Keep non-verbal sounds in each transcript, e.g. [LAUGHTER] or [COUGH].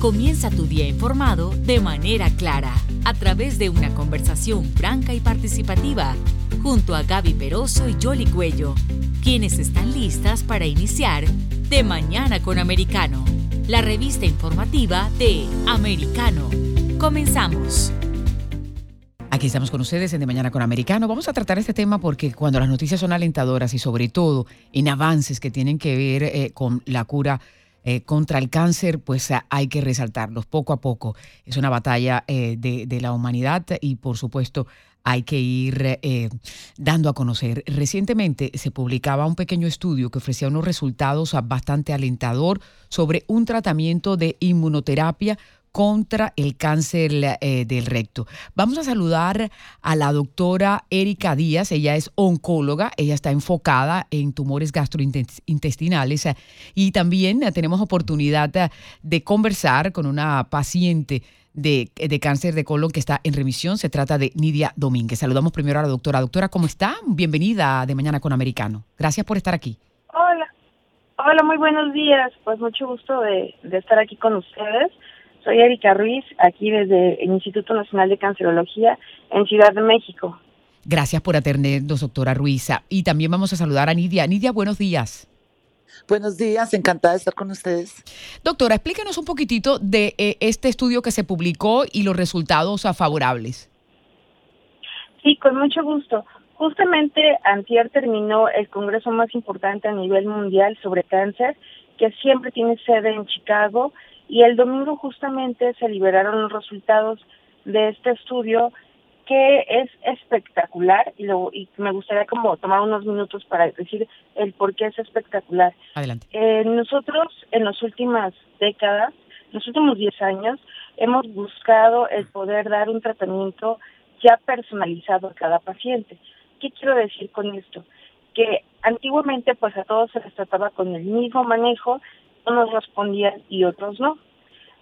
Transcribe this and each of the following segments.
Comienza tu día informado de manera clara, a través de una conversación franca y participativa, junto a Gaby Peroso y Jolly Cuello, quienes están listas para iniciar De Mañana con Americano, la revista informativa de Americano. Comenzamos. Aquí estamos con ustedes en De Mañana con Americano. Vamos a tratar este tema porque cuando las noticias son alentadoras y sobre todo en avances que tienen que ver eh, con la cura eh, contra el cáncer, pues hay que resaltarlos poco a poco. Es una batalla eh, de, la humanidad y por supuesto hay que ir dando a conocer. Recientemente se publicaba un pequeño estudio que ofrecía unos resultados bastante alentador sobre un tratamiento de inmunoterapia contra el cáncer eh, del recto. Vamos a saludar a la doctora Erika Díaz, ella es oncóloga, ella está enfocada en tumores gastrointestinales y también tenemos oportunidad de conversar con una paciente de, de, cáncer de colon que está en remisión. Se trata de Nidia Domínguez. Saludamos primero a la doctora. Doctora, ¿cómo está? Bienvenida de Mañana con Americano. Gracias por estar aquí. Hola. Hola, muy buenos días. Pues mucho gusto de, de estar aquí con ustedes. Soy Erika Ruiz, aquí desde el Instituto Nacional de Cancerología en Ciudad de México. Gracias por atendernos, doctora Ruiz. Y también vamos a saludar a Nidia. Nidia, buenos días. Buenos días, encantada de estar con ustedes. Doctora, explíquenos un poquitito de eh, este estudio que se publicó y los resultados favorables. Sí, con mucho gusto. Justamente antier terminó el congreso más importante a nivel mundial sobre cáncer, que siempre tiene sede en Chicago y el domingo justamente se liberaron los resultados de este estudio que es espectacular y, lo, y me gustaría como tomar unos minutos para decir el por qué es espectacular. Adelante. Eh, nosotros en las últimas décadas, los últimos 10 años, hemos buscado el poder dar un tratamiento ya personalizado a cada paciente. ¿Qué quiero decir con esto? Que antiguamente pues a todos se les trataba con el mismo manejo unos respondían y otros no.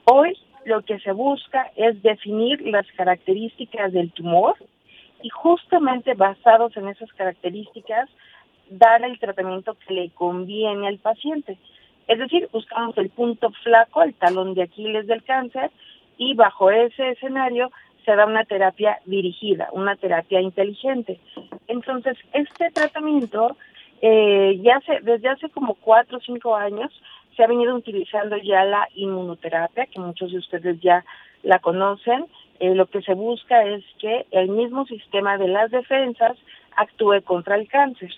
Hoy lo que se busca es definir las características del tumor y justamente basados en esas características dar el tratamiento que le conviene al paciente. Es decir, buscamos el punto flaco, el talón de Aquiles del cáncer y bajo ese escenario se da una terapia dirigida, una terapia inteligente. Entonces, este tratamiento eh, ya se, desde hace como cuatro o cinco años se ha venido utilizando ya la inmunoterapia, que muchos de ustedes ya la conocen. Eh, lo que se busca es que el mismo sistema de las defensas actúe contra el cáncer.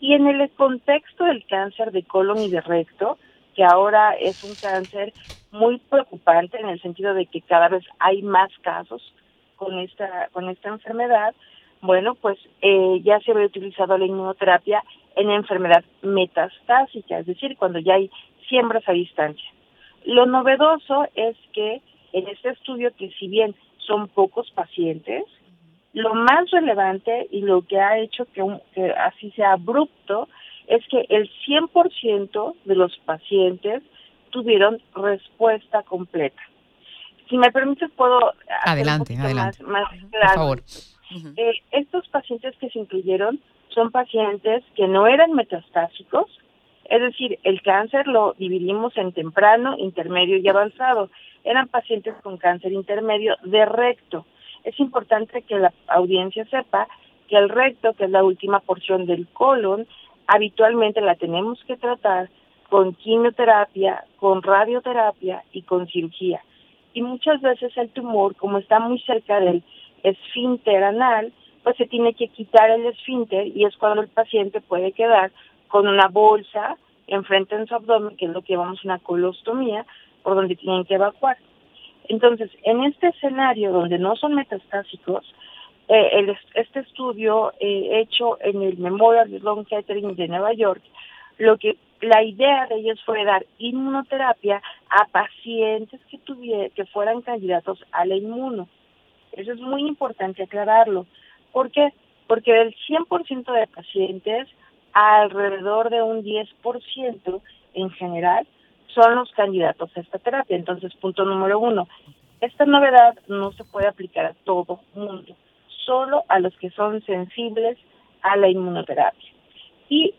Y en el contexto del cáncer de colon y de recto, que ahora es un cáncer muy preocupante en el sentido de que cada vez hay más casos con esta con esta enfermedad, bueno, pues eh, ya se había utilizado la inmunoterapia en enfermedad metastásica, es decir, cuando ya hay siembras a distancia. Lo novedoso es que en este estudio, que si bien son pocos pacientes, lo más relevante y lo que ha hecho que, que así sea abrupto es que el 100% de los pacientes tuvieron respuesta completa. Si me permites, puedo adelante, adelante. Más, claro. Por favor. Eh, estos pacientes que se incluyeron son pacientes que no eran metastásicos, es decir, el cáncer lo dividimos en temprano, intermedio y avanzado. Eran pacientes con cáncer intermedio de recto. Es importante que la audiencia sepa que el recto, que es la última porción del colon, habitualmente la tenemos que tratar con quimioterapia, con radioterapia y con cirugía. Y muchas veces el tumor, como está muy cerca del esfínter anal, pues se tiene que quitar el esfínter y es cuando el paciente puede quedar con una bolsa enfrente en su abdomen, que es lo que llamamos una colostomía, por donde tienen que evacuar. Entonces, en este escenario donde no son metastásicos, eh, este estudio eh, hecho en el Memorial Sloan Kettering de Nueva York, lo que la idea de ellos fue dar inmunoterapia a pacientes que, tuviera, que fueran candidatos a la inmuno. Eso es muy importante aclararlo. ¿Por qué? Porque del 100% de pacientes, alrededor de un 10% en general son los candidatos a esta terapia. Entonces, punto número uno, esta novedad no se puede aplicar a todo mundo, solo a los que son sensibles a la inmunoterapia. Y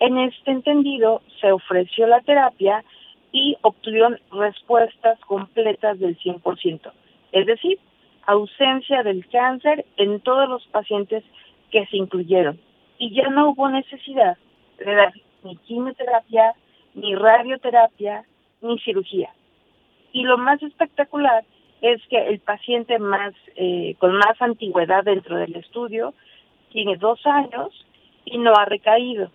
en este entendido se ofreció la terapia y obtuvieron respuestas completas del 100%, es decir, ausencia del cáncer en todos los pacientes que se incluyeron. Y ya no hubo necesidad de dar ni quimioterapia, ni radioterapia, ni cirugía. Y lo más espectacular es que el paciente más eh, con más antigüedad dentro del estudio tiene dos años y no ha recaído.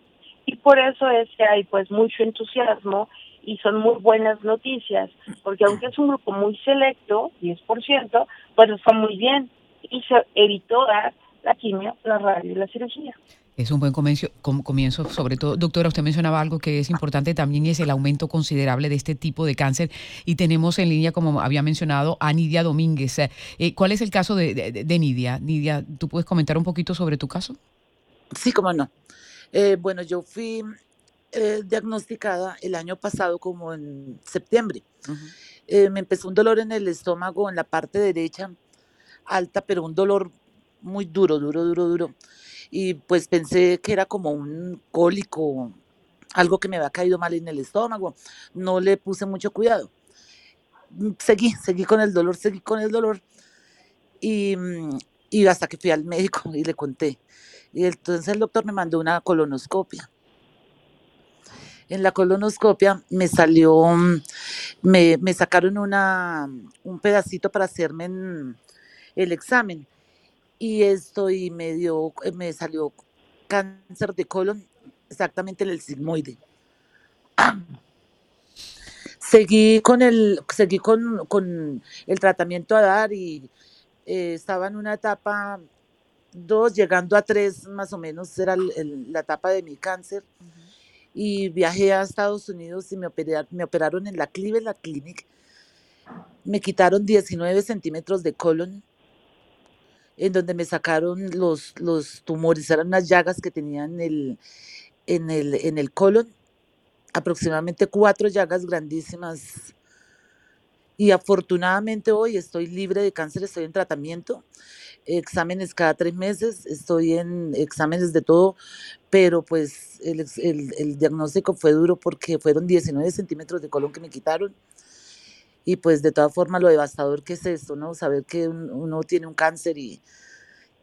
Y por eso es que hay pues mucho entusiasmo y son muy buenas noticias, porque aunque es un grupo muy selecto, 10%, pues está muy bien y se evitó dar la quimio, la radio y la cirugía. Es un buen comienzo, comienzo, sobre todo, doctora, usted mencionaba algo que es importante también y es el aumento considerable de este tipo de cáncer. Y tenemos en línea, como había mencionado, a Nidia Domínguez. Eh, ¿Cuál es el caso de, Nidia? Nidia, ¿tú puedes comentar un poquito sobre tu caso? Sí, cómo no. Eh, bueno, yo fui eh, diagnosticada el año pasado como en septiembre. me empezó un dolor en el estómago, en la parte derecha, alta, pero un dolor muy duro, duro, duro, duro y pues pensé que era como un cólico, algo que me había caído mal en el estómago. No le puse mucho cuidado. Seguí, seguí con el dolor, seguí con el dolor. Y, y hasta que fui al médico y le conté. Y entonces el doctor me mandó una colonoscopia. En la colonoscopia me salió, me, me sacaron una, un pedacito para hacerme el examen y estoy medio, eh, me salió cáncer de colon exactamente en el sigmoide. [CLEARS THROAT] Seguí con el, seguí con, con el tratamiento a dar y eh, estaba en una etapa dos, llegando a tres más o menos, era la etapa de mi cáncer. Y viajé a Estados Unidos y me, me operaron en la Cleveland Clinic. Me quitaron 19 centímetros de colon en donde me sacaron los, los tumores, eran unas llagas que tenían en el, en el, en el colon, aproximadamente cuatro llagas grandísimas. Y afortunadamente hoy estoy libre de cáncer, estoy en tratamiento, exámenes cada tres meses, estoy en exámenes de todo, pero pues el, el, el diagnóstico fue duro porque fueron 19 centímetros de colon que me quitaron y pues de todas formas lo devastador que es esto, ¿no? Saber que uno tiene un cáncer y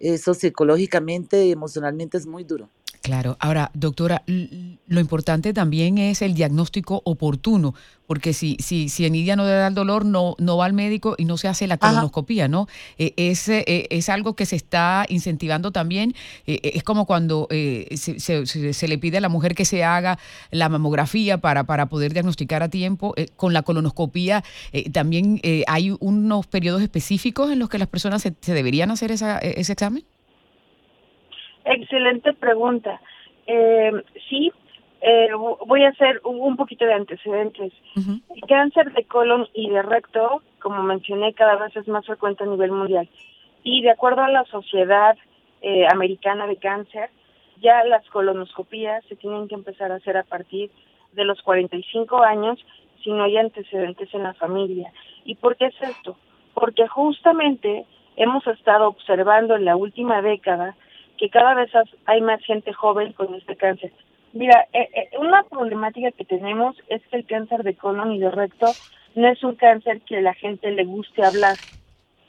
eso psicológicamente, emocionalmente es muy duro. Claro. Ahora, doctora, lo importante también es el diagnóstico oportuno, porque si, si, si Enidia no le da el dolor, no, no va al médico y no se hace la colonoscopía, ¿no? E, es, e, es, algo que se está incentivando también. E, es como cuando eh, se, se, le pide a la mujer que se haga la mamografía para, para poder diagnosticar a tiempo. Eh, con la colonoscopía eh, también hay unos periodos específicos en los que las personas se, deberían hacer esa, ese examen. Excelente pregunta. Eh, sí, eh, voy a hacer un poquito de antecedentes. El cáncer de colon y de recto, como mencioné, cada vez es más frecuente a nivel mundial. Y de acuerdo a la Sociedad eh, Americana de Cáncer, ya las colonoscopías se tienen que empezar a hacer a partir de los 45 años si no hay antecedentes en la familia. ¿Y por qué es esto? Porque justamente hemos estado observando en la última década que cada vez hay más gente joven con este cáncer. Mira, eh, eh, una problemática que tenemos es que el cáncer de colon y de recto no es un cáncer que la gente le guste hablar.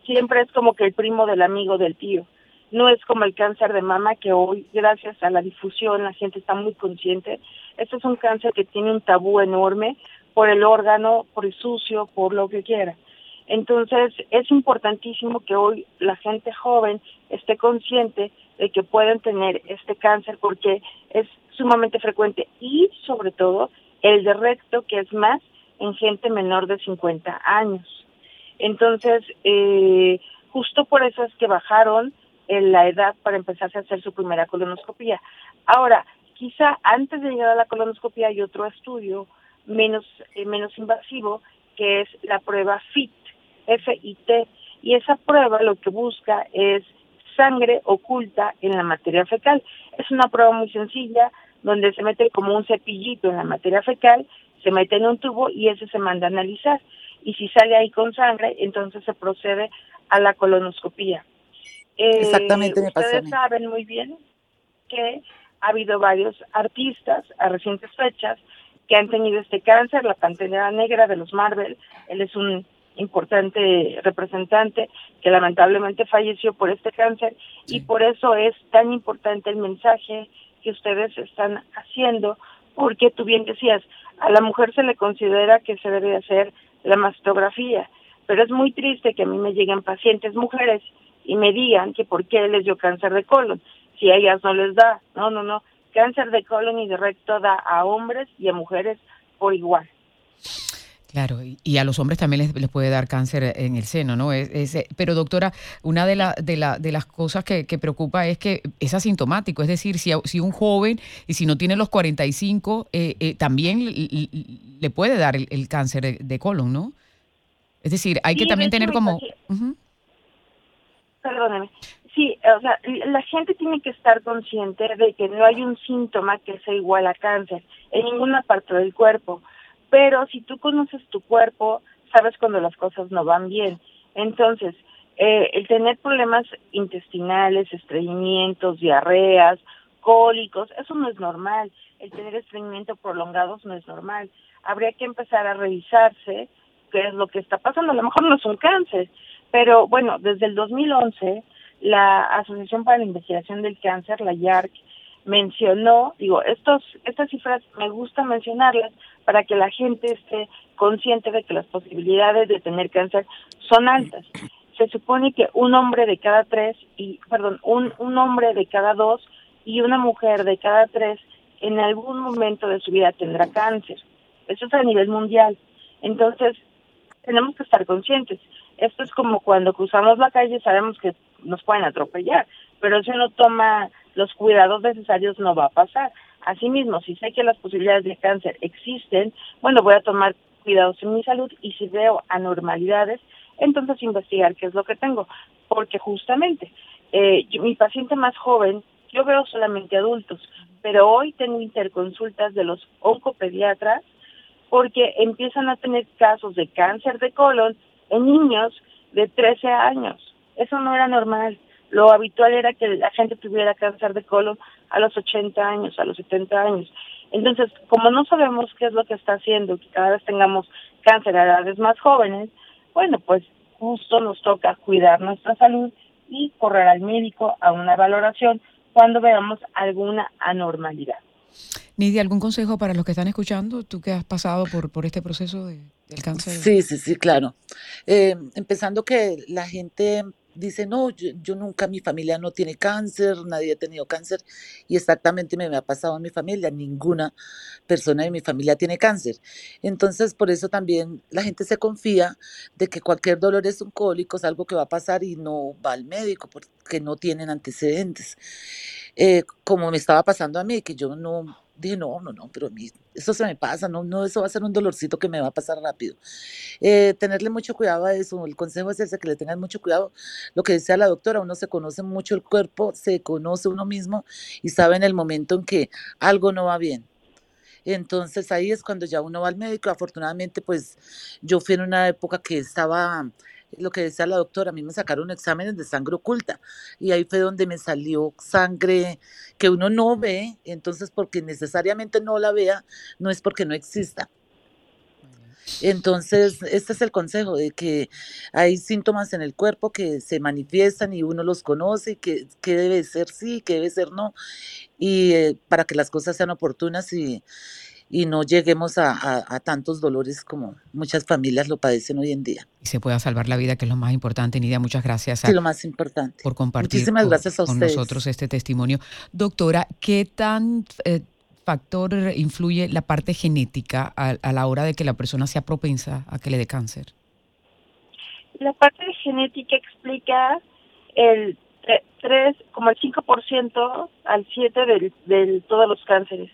Siempre es como que el primo del amigo del tío. No es como el cáncer de mama que hoy, gracias a la difusión, la gente está muy consciente. Este es un cáncer que tiene un tabú enorme por el órgano, por el sucio, por lo que quiera. Entonces, es importantísimo que hoy la gente joven esté consciente de que pueden tener este cáncer porque es sumamente frecuente y sobre todo el de recto que es más en gente menor de 50 años. Entonces, eh, justo por eso es que bajaron en la edad para empezarse a hacer su primera colonoscopia. Ahora, quizá antes de llegar a la colonoscopia hay otro estudio menos, eh, menos invasivo que es la prueba FIT, F-I-T, y esa prueba lo que busca es sangre oculta en la materia fecal. Es una prueba muy sencilla donde se mete como un cepillito en la materia fecal, se mete en un tubo y ese se manda a analizar. Y si sale ahí con sangre, entonces se procede a la colonoscopía. Exactamente, me Ustedes saben muy bien que ha habido varios artistas a recientes fechas que han tenido este cáncer, la Pantera Negra de los Marvel, él es un importante representante que lamentablemente falleció por este cáncer y por eso es tan importante el mensaje que ustedes están haciendo, porque tú bien decías, a la mujer se le considera que se debe hacer la mastografía, pero es muy triste que a mí me lleguen pacientes mujeres y me digan que por qué les dio cáncer de colon, si a ellas no les da, no, no, no, cáncer de colon y de recto da a hombres y a mujeres por igual. Claro, y a los hombres también les, les, puede dar cáncer en el seno, ¿no? Es, pero doctora, una de, la, de, la, de las cosas que, que, preocupa es que es asintomático, es decir, si, si un joven y si no tiene los 45, eh, eh, también le, puede dar el, cáncer de, colon, ¿no? Es decir, hay que también tener como... Perdóneme. Sí, o sea, la gente tiene que estar consciente de que no hay un síntoma que sea igual a cáncer en ninguna parte del cuerpo pero si tú conoces tu cuerpo, sabes cuando las cosas no van bien. Entonces, eh, el tener problemas intestinales, estreñimientos, diarreas, cólicos, eso no es normal. El tener estreñimiento prolongados no es normal. Habría que empezar a revisarse qué es lo que está pasando. A lo mejor no es un cáncer, pero bueno, desde el 2011 la Asociación para la Investigación del Cáncer, la YARC, mencionó, digo, estos, estas cifras me gusta mencionarlas para que la gente esté consciente de que las posibilidades de tener cáncer son altas. Se supone que un hombre de cada tres, y perdón, un, un hombre de cada dos y una mujer de cada tres en algún momento de su vida tendrá cáncer. Eso es a nivel mundial. Entonces, tenemos que estar conscientes. Esto es como cuando cruzamos la calle, sabemos que nos pueden atropellar, pero si uno toma los cuidados necesarios no va a pasar. Asimismo, si sé que las posibilidades de cáncer existen, bueno, voy a tomar cuidados en mi salud y si veo anormalidades, entonces investigar qué es lo que tengo. Porque justamente eh, mi paciente más joven, yo veo solamente adultos, pero hoy tengo interconsultas de los oncopediatras porque empiezan a tener casos de cáncer de colon en niños de 13 años. Eso no era normal. Lo habitual era que la gente tuviera cáncer de colon a los 80 años, a los 70 años. Entonces, como no sabemos qué es lo que está haciendo, que cada vez tengamos cáncer a edades más jóvenes, bueno, pues justo nos toca cuidar nuestra salud y correr al médico a una valoración cuando veamos alguna anormalidad. Nidia, ¿algún consejo para los que están escuchando? Tú que has pasado por, por este proceso de, del cáncer. Sí, sí, sí, claro. Eh, empezando que la gente dice, no, yo, nunca, mi familia no tiene cáncer, nadie ha tenido cáncer, y exactamente me, ha pasado en mi familia, ninguna persona de mi familia tiene cáncer. Entonces, por eso también la gente se confía de que cualquier dolor es un cólico, es algo que va a pasar y no va al médico porque no tienen antecedentes. Eh, como me estaba pasando a mí, que yo no dije, no, no, no, pero a mí eso se me pasa, no, no, eso va a ser un dolorcito que me va a pasar rápido. Eh, tenerle mucho cuidado a eso, el consejo es ese, que le tengan mucho cuidado. Lo que decía la doctora, uno se conoce mucho el cuerpo, se conoce uno mismo y sabe en el momento en que algo no va bien. Entonces ahí es cuando ya uno va al médico. Afortunadamente, pues yo fui en una época que estaba lo que decía la doctora, a mí me sacaron exámenes de sangre oculta y ahí fue donde me salió sangre que uno no ve, entonces porque necesariamente no la vea, no es porque no exista. Entonces, este es el consejo de que hay síntomas en el cuerpo que se manifiestan y uno los conoce, que, que debe ser sí, que debe ser no, y eh, para que las cosas sean oportunas y, y no lleguemos a, tantos dolores como muchas familias lo padecen hoy en día. Y se pueda salvar la vida, que es lo más importante. Nidia, muchas gracias. sí, lo más importante. Por compartir con, nosotros este testimonio. Doctora, ¿qué tan eh, factor influye la parte genética a, la hora de que la persona sea propensa a que le dé cáncer? La parte genética explica el 3, como el 5% al 7% de todos los cánceres.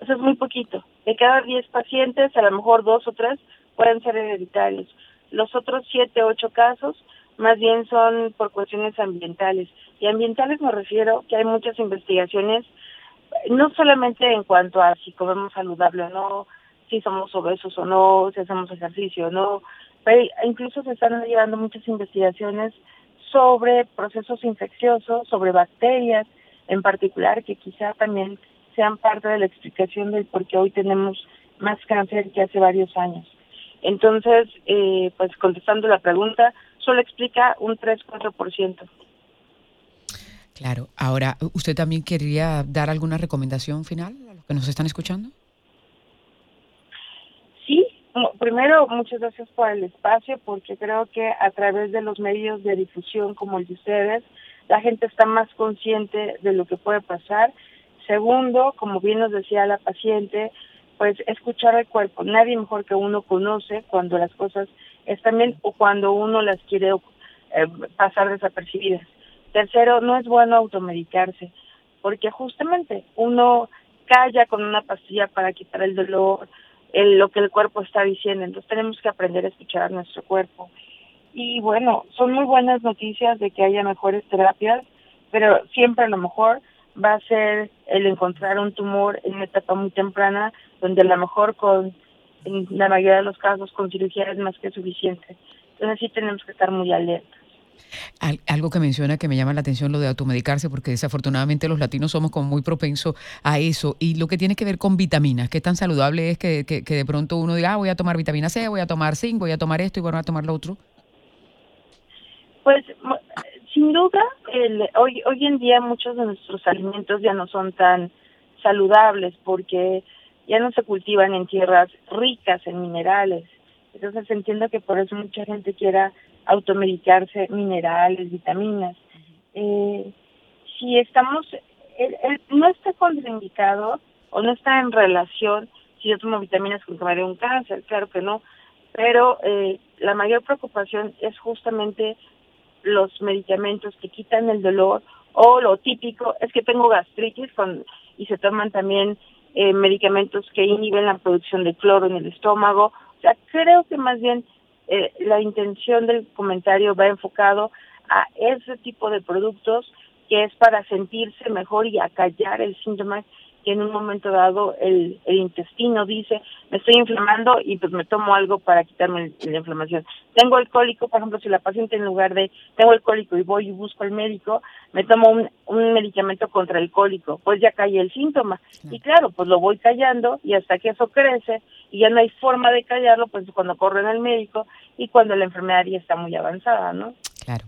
Eso es muy poquito. De cada 10 pacientes, a lo mejor dos o tres pueden ser hereditarios. Los otros siete, ocho casos más bien son por cuestiones ambientales. Y ambientales me refiero que hay muchas investigaciones, no solamente en cuanto a si comemos saludable o no, si somos obesos o no, si hacemos ejercicio o no, pero incluso se están llevando muchas investigaciones sobre procesos infecciosos, sobre bacterias en particular, que quizá también sean parte de la explicación del por qué hoy tenemos más cáncer que hace varios años. Entonces, eh, pues contestando la pregunta, solo explica un 3-4%. Claro. Ahora, ¿usted también quería dar alguna recomendación final a los que nos están escuchando? Sí, primero, muchas gracias por el espacio, porque creo que a través de los medios de difusión como el de ustedes, la gente está más consciente de lo que puede pasar. Segundo, como bien nos decía la paciente, pues escuchar al cuerpo. Nadie mejor que uno conoce cuando las cosas están bien o cuando uno las quiere eh, pasar desapercibidas. Tercero, no es bueno automedicarse, porque justamente uno calla con una pastilla para quitar el dolor, el, lo que el cuerpo está diciendo. Entonces tenemos que aprender a escuchar a nuestro cuerpo. Y bueno, son muy buenas noticias de que haya mejores terapias, pero siempre a lo mejor va a ser el encontrar un tumor en una etapa muy temprana, donde a lo mejor con, en la mayoría de los casos, con cirugía es más que suficiente. Entonces sí tenemos que estar muy alertas. algo que menciona que me llama la atención lo de automedicarse, porque desafortunadamente los latinos somos como muy propensos a eso. Y lo que tiene que ver con vitaminas, qué tan saludable es que, que, de pronto uno diga, ah, voy a tomar vitamina C, voy a tomar zinc, voy a tomar esto y voy a tomar lo otro. Pues sin duda, el, hoy, hoy en día muchos de nuestros alimentos ya no son tan saludables porque ya no se cultivan en tierras ricas en minerales. Entonces entiendo que por eso mucha gente quiera automedicarse minerales, vitaminas. Eh, si estamos, no está contraindicado o no está en relación si yo tomo vitaminas con que un cáncer, claro que no, pero eh, la mayor preocupación es justamente los medicamentos que quitan el dolor o lo típico es que tengo gastritis con, y se toman también eh, medicamentos que inhiben la producción de cloro en el estómago. O sea, creo que más bien eh, la intención del comentario va enfocado a ese tipo de productos que es para sentirse mejor y acallar el síntoma que en un momento dado el, el intestino dice, me estoy inflamando y pues me tomo algo para quitarme la inflamación. Tengo el cólico, por ejemplo, si la paciente en lugar de tengo el cólico y voy y busco al médico, me tomo un, un medicamento contra el cólico, pues ya cae el síntoma. Y claro, pues lo voy callando y hasta que eso crece y ya no hay forma de callarlo, pues cuando corren al médico y cuando la enfermedad ya está muy avanzada, ¿no? Claro,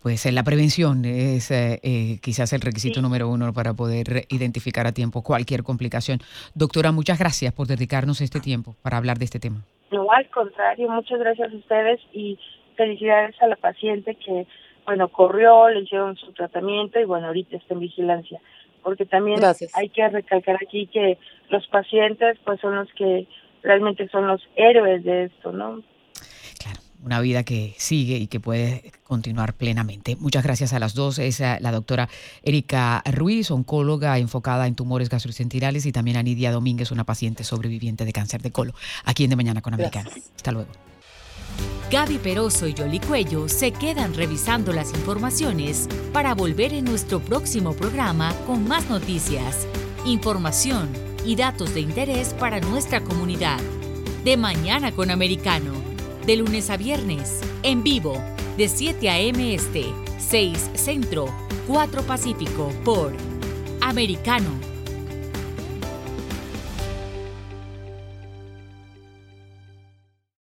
pues eh, la prevención es eh, eh, quizás el requisito número uno para poder identificar a tiempo cualquier complicación. Doctora, muchas gracias por dedicarnos este tiempo para hablar de este tema. No, al contrario, muchas gracias a ustedes y felicidades a la paciente que, bueno, corrió, le hicieron su tratamiento y bueno, ahorita está en vigilancia. Porque también hay que recalcar aquí que los pacientes pues son los que realmente son los héroes de esto, ¿no? Una vida que sigue y que puede continuar plenamente. Muchas gracias a las dos. Es la doctora Erika Ruiz, oncóloga enfocada en tumores gastrointestinales, y también a Nidia Domínguez, una paciente sobreviviente de cáncer de colo, aquí en De Mañana con Americano. Hasta luego. Gaby Peroso y Yoli Cuello se quedan revisando las informaciones para volver en nuestro próximo programa con más noticias, información y datos de interés para nuestra comunidad. De Mañana con Americano de lunes a viernes, en vivo, de 7 a.m. Este, 6 Centro, 4 Pacífico, por Americano